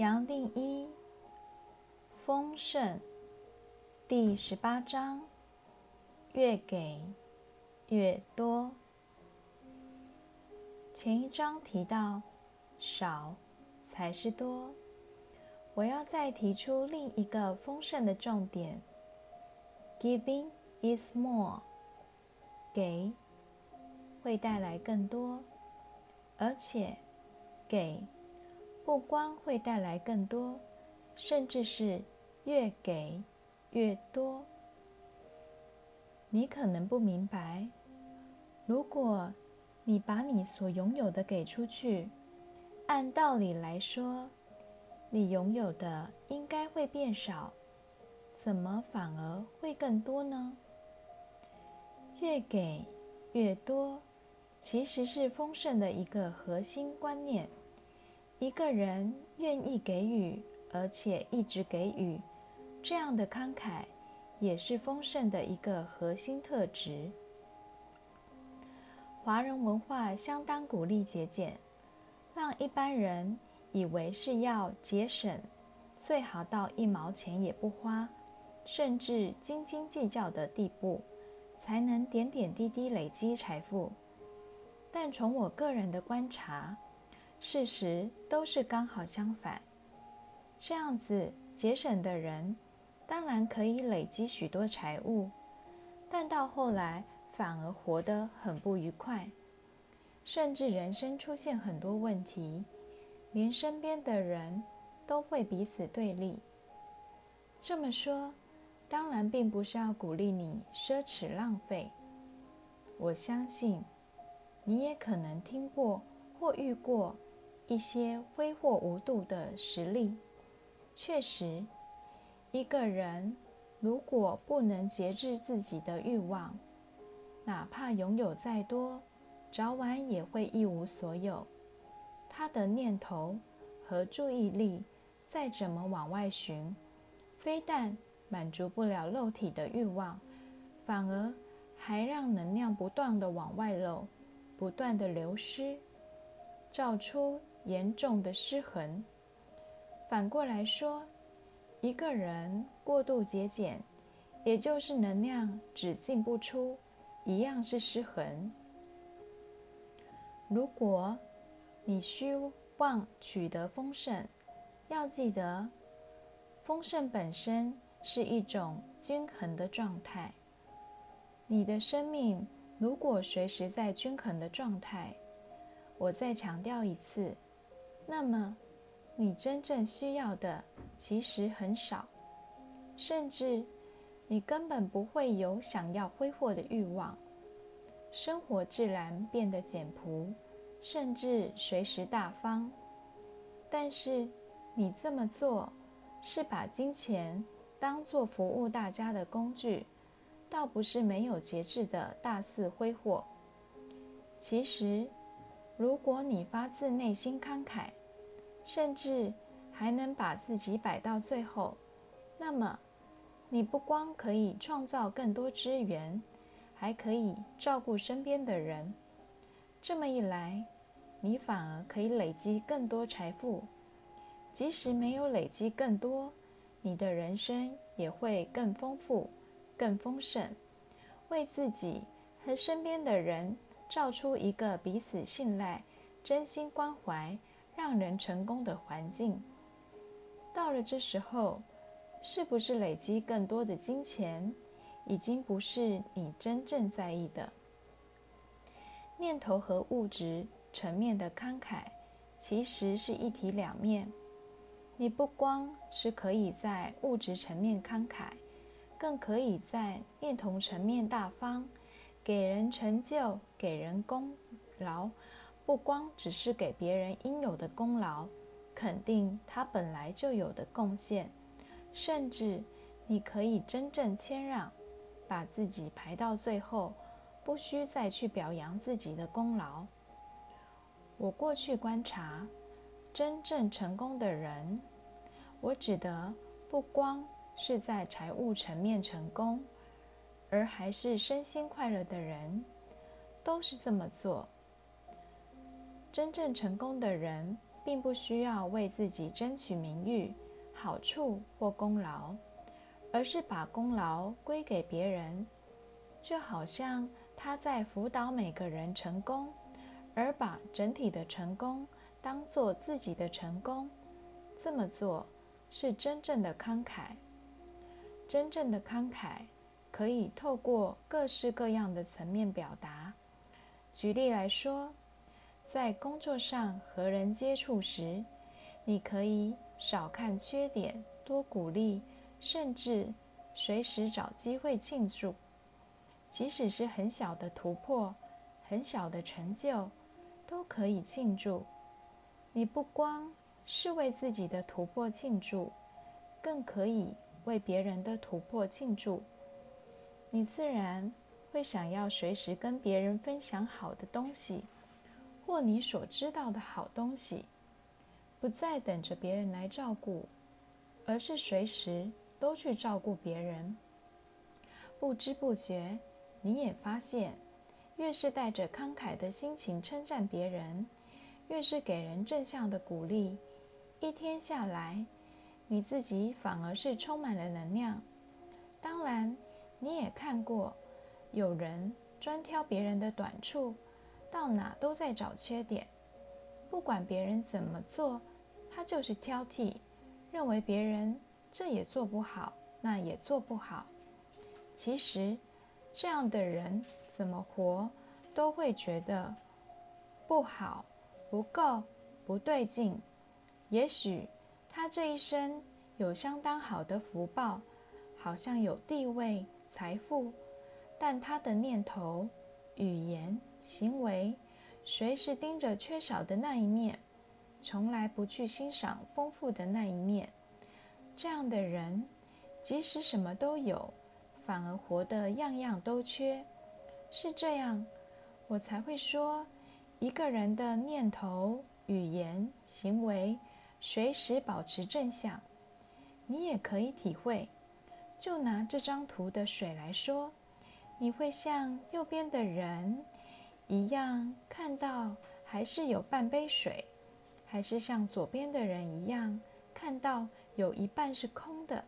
杨定一丰盛第十八章：越给越多。前一章提到少才是多，我要再提出另一个丰盛的重点：Giving is more。给会带来更多，而且给。不光会带来更多，甚至是越给越多。你可能不明白，如果你把你所拥有的给出去，按道理来说，你拥有的应该会变少，怎么反而会更多呢？越给越多，其实是丰盛的一个核心观念。一个人愿意给予，而且一直给予，这样的慷慨也是丰盛的一个核心特质。华人文化相当鼓励节俭，让一般人以为是要节省，最好到一毛钱也不花，甚至斤斤计较的地步，才能点点滴滴累积财富。但从我个人的观察，事实都是刚好相反。这样子节省的人，当然可以累积许多财物，但到后来反而活得很不愉快，甚至人生出现很多问题，连身边的人都会彼此对立。这么说，当然并不是要鼓励你奢侈浪费。我相信，你也可能听过或遇过。一些挥霍无度的实例，确实，一个人如果不能节制自己的欲望，哪怕拥有再多，早晚也会一无所有。他的念头和注意力再怎么往外寻，非但满足不了肉体的欲望，反而还让能量不断的往外漏，不断的流失，造出。严重的失衡。反过来说，一个人过度节俭，也就是能量只进不出，一样是失衡。如果你希望取得丰盛，要记得，丰盛本身是一种均衡的状态。你的生命如果随时在均衡的状态，我再强调一次。那么，你真正需要的其实很少，甚至你根本不会有想要挥霍的欲望，生活自然变得简朴，甚至随时大方。但是，你这么做是把金钱当做服务大家的工具，倒不是没有节制的大肆挥霍。其实，如果你发自内心慷慨，甚至还能把自己摆到最后，那么你不光可以创造更多资源，还可以照顾身边的人。这么一来，你反而可以累积更多财富。即使没有累积更多，你的人生也会更丰富、更丰盛，为自己和身边的人造出一个彼此信赖、真心关怀。让人成功的环境，到了这时候，是不是累积更多的金钱，已经不是你真正在意的。念头和物质层面的慷慨，其实是一体两面。你不光是可以在物质层面慷慨，更可以在念头层面大方，给人成就，给人功劳。不光只是给别人应有的功劳，肯定他本来就有的贡献，甚至你可以真正谦让，把自己排到最后，不需再去表扬自己的功劳。我过去观察，真正成功的人，我指的不光是在财务层面成功，而还是身心快乐的人，都是这么做。真正成功的人，并不需要为自己争取名誉、好处或功劳，而是把功劳归给别人，就好像他在辅导每个人成功，而把整体的成功当做自己的成功。这么做是真正的慷慨。真正的慷慨可以透过各式各样的层面表达。举例来说，在工作上和人接触时，你可以少看缺点，多鼓励，甚至随时找机会庆祝。即使是很小的突破、很小的成就，都可以庆祝。你不光是为自己的突破庆祝，更可以为别人的突破庆祝。你自然会想要随时跟别人分享好的东西。或你所知道的好东西，不再等着别人来照顾，而是随时都去照顾别人。不知不觉，你也发现，越是带着慷慨的心情称赞别人，越是给人正向的鼓励，一天下来，你自己反而是充满了能量。当然，你也看过，有人专挑别人的短处。到哪都在找缺点，不管别人怎么做，他就是挑剔，认为别人这也做不好，那也做不好。其实，这样的人怎么活都会觉得不好、不够、不对劲。也许他这一生有相当好的福报，好像有地位、财富，但他的念头、语言。行为随时盯着缺少的那一面，从来不去欣赏丰富的那一面。这样的人，即使什么都有，反而活得样样都缺。是这样，我才会说，一个人的念头、语言、行为随时保持正向。你也可以体会。就拿这张图的水来说，你会像右边的人。一样看到还是有半杯水，还是像左边的人一样看到有一半是空的。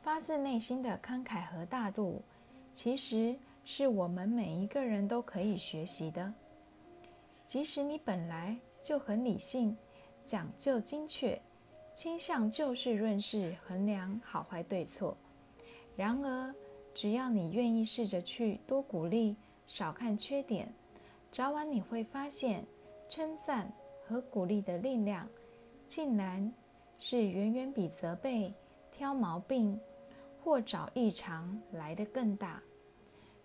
发自内心的慷慨和大度，其实是我们每一个人都可以学习的。即使你本来就很理性、讲究精确，倾向就事论事衡量好坏对错，然而只要你愿意试着去多鼓励。少看缺点，早晚你会发现，称赞和鼓励的力量，竟然是远远比责备、挑毛病或找异常来的更大。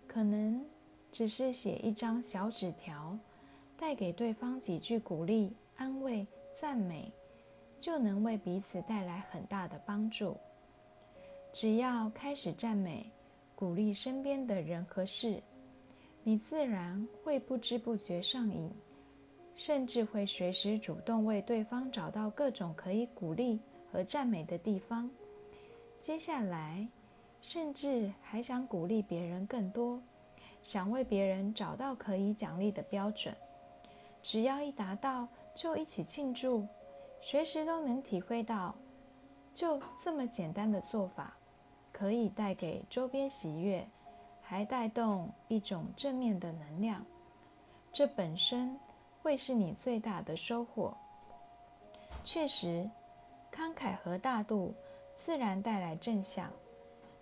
可能只是写一张小纸条，带给对方几句鼓励、安慰、赞美，就能为彼此带来很大的帮助。只要开始赞美、鼓励身边的人和事。你自然会不知不觉上瘾，甚至会随时主动为对方找到各种可以鼓励和赞美的地方。接下来，甚至还想鼓励别人更多，想为别人找到可以奖励的标准。只要一达到，就一起庆祝，随时都能体会到，就这么简单的做法，可以带给周边喜悦。还带动一种正面的能量，这本身会是你最大的收获。确实，慷慨和大度自然带来正向。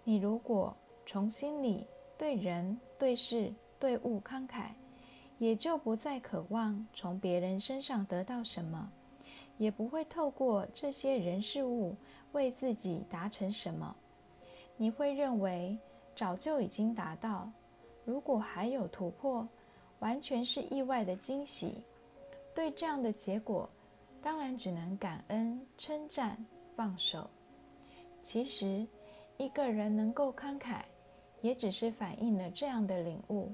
你如果从心里对人、对事、对物慷慨，也就不再渴望从别人身上得到什么，也不会透过这些人事物为自己达成什么。你会认为。早就已经达到，如果还有突破，完全是意外的惊喜。对这样的结果，当然只能感恩、称赞、放手。其实，一个人能够慷慨，也只是反映了这样的领悟：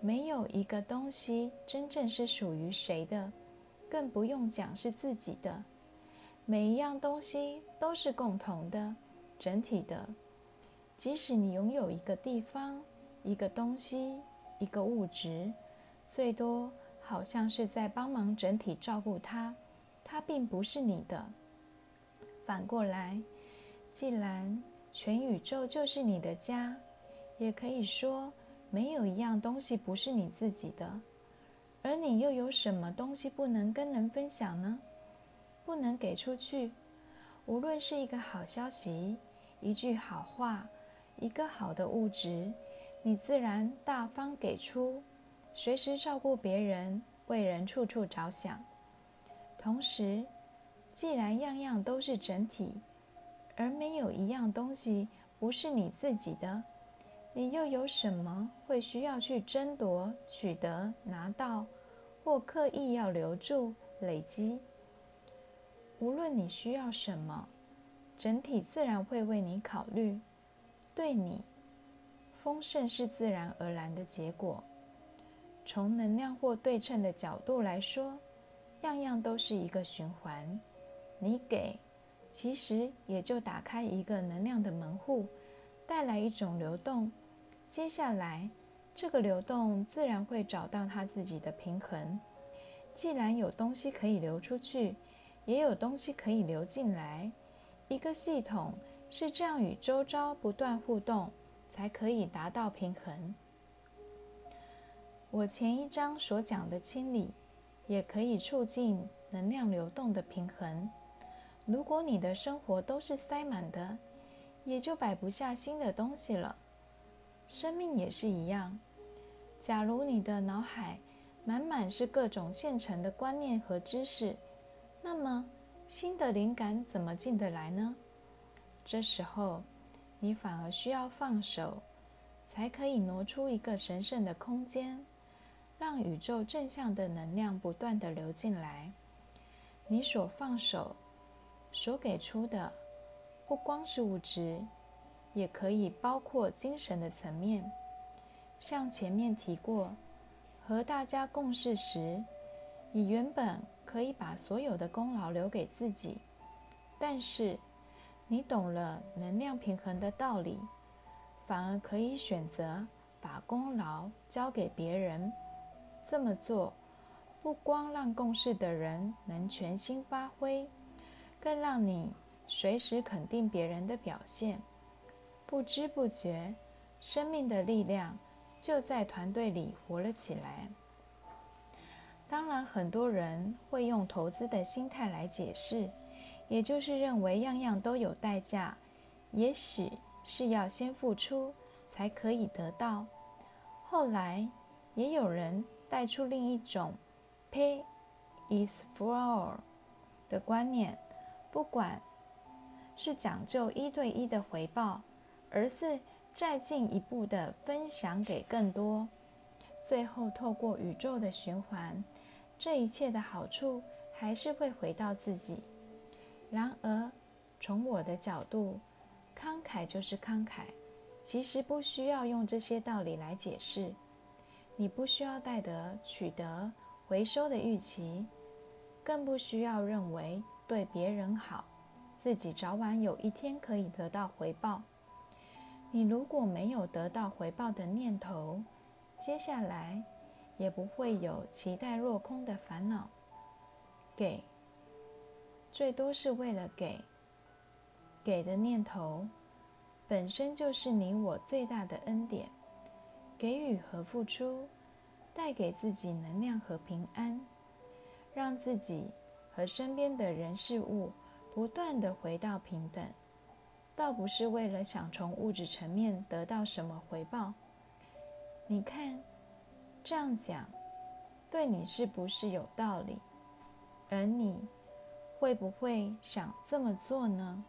没有一个东西真正是属于谁的，更不用讲是自己的。每一样东西都是共同的、整体的。即使你拥有一个地方、一个东西、一个物质，最多好像是在帮忙整体照顾它，它并不是你的。反过来，既然全宇宙就是你的家，也可以说没有一样东西不是你自己的。而你又有什么东西不能跟人分享呢？不能给出去？无论是一个好消息、一句好话、一个好的物质，你自然大方给出，随时照顾别人，为人处处着想。同时，既然样样都是整体，而没有一样东西不是你自己的。你又有什么会需要去争夺、取得、拿到，或刻意要留住、累积？无论你需要什么，整体自然会为你考虑。对你，丰盛是自然而然的结果。从能量或对称的角度来说，样样都是一个循环。你给，其实也就打开一个能量的门户，带来一种流动。接下来，这个流动自然会找到它自己的平衡。既然有东西可以流出去，也有东西可以流进来，一个系统是这样与周遭不断互动，才可以达到平衡。我前一章所讲的清理，也可以促进能量流动的平衡。如果你的生活都是塞满的，也就摆不下新的东西了。生命也是一样，假如你的脑海满满是各种现成的观念和知识，那么新的灵感怎么进得来呢？这时候，你反而需要放手，才可以挪出一个神圣的空间，让宇宙正向的能量不断的流进来。你所放手、所给出的，不光是物质。也可以包括精神的层面，像前面提过，和大家共事时，你原本可以把所有的功劳留给自己，但是你懂了能量平衡的道理，反而可以选择把功劳交给别人。这么做，不光让共事的人能全心发挥，更让你随时肯定别人的表现。不知不觉，生命的力量就在团队里活了起来。当然，很多人会用投资的心态来解释，也就是认为样样都有代价，也许是要先付出才可以得到。后来，也有人带出另一种 “pay is for all” 的观念，不管是讲究一对一的回报。而是再进一步的分享给更多，最后透过宇宙的循环，这一切的好处还是会回到自己。然而，从我的角度，慷慨就是慷慨，其实不需要用这些道理来解释。你不需要带得取得回收的预期，更不需要认为对别人好，自己早晚有一天可以得到回报。你如果没有得到回报的念头，接下来也不会有期待落空的烦恼。给，最多是为了给。给的念头本身就是你我最大的恩典。给予和付出，带给自己能量和平安，让自己和身边的人事物不断的回到平等。倒不是为了想从物质层面得到什么回报。你看，这样讲，对你是不是有道理？而你会不会想这么做呢？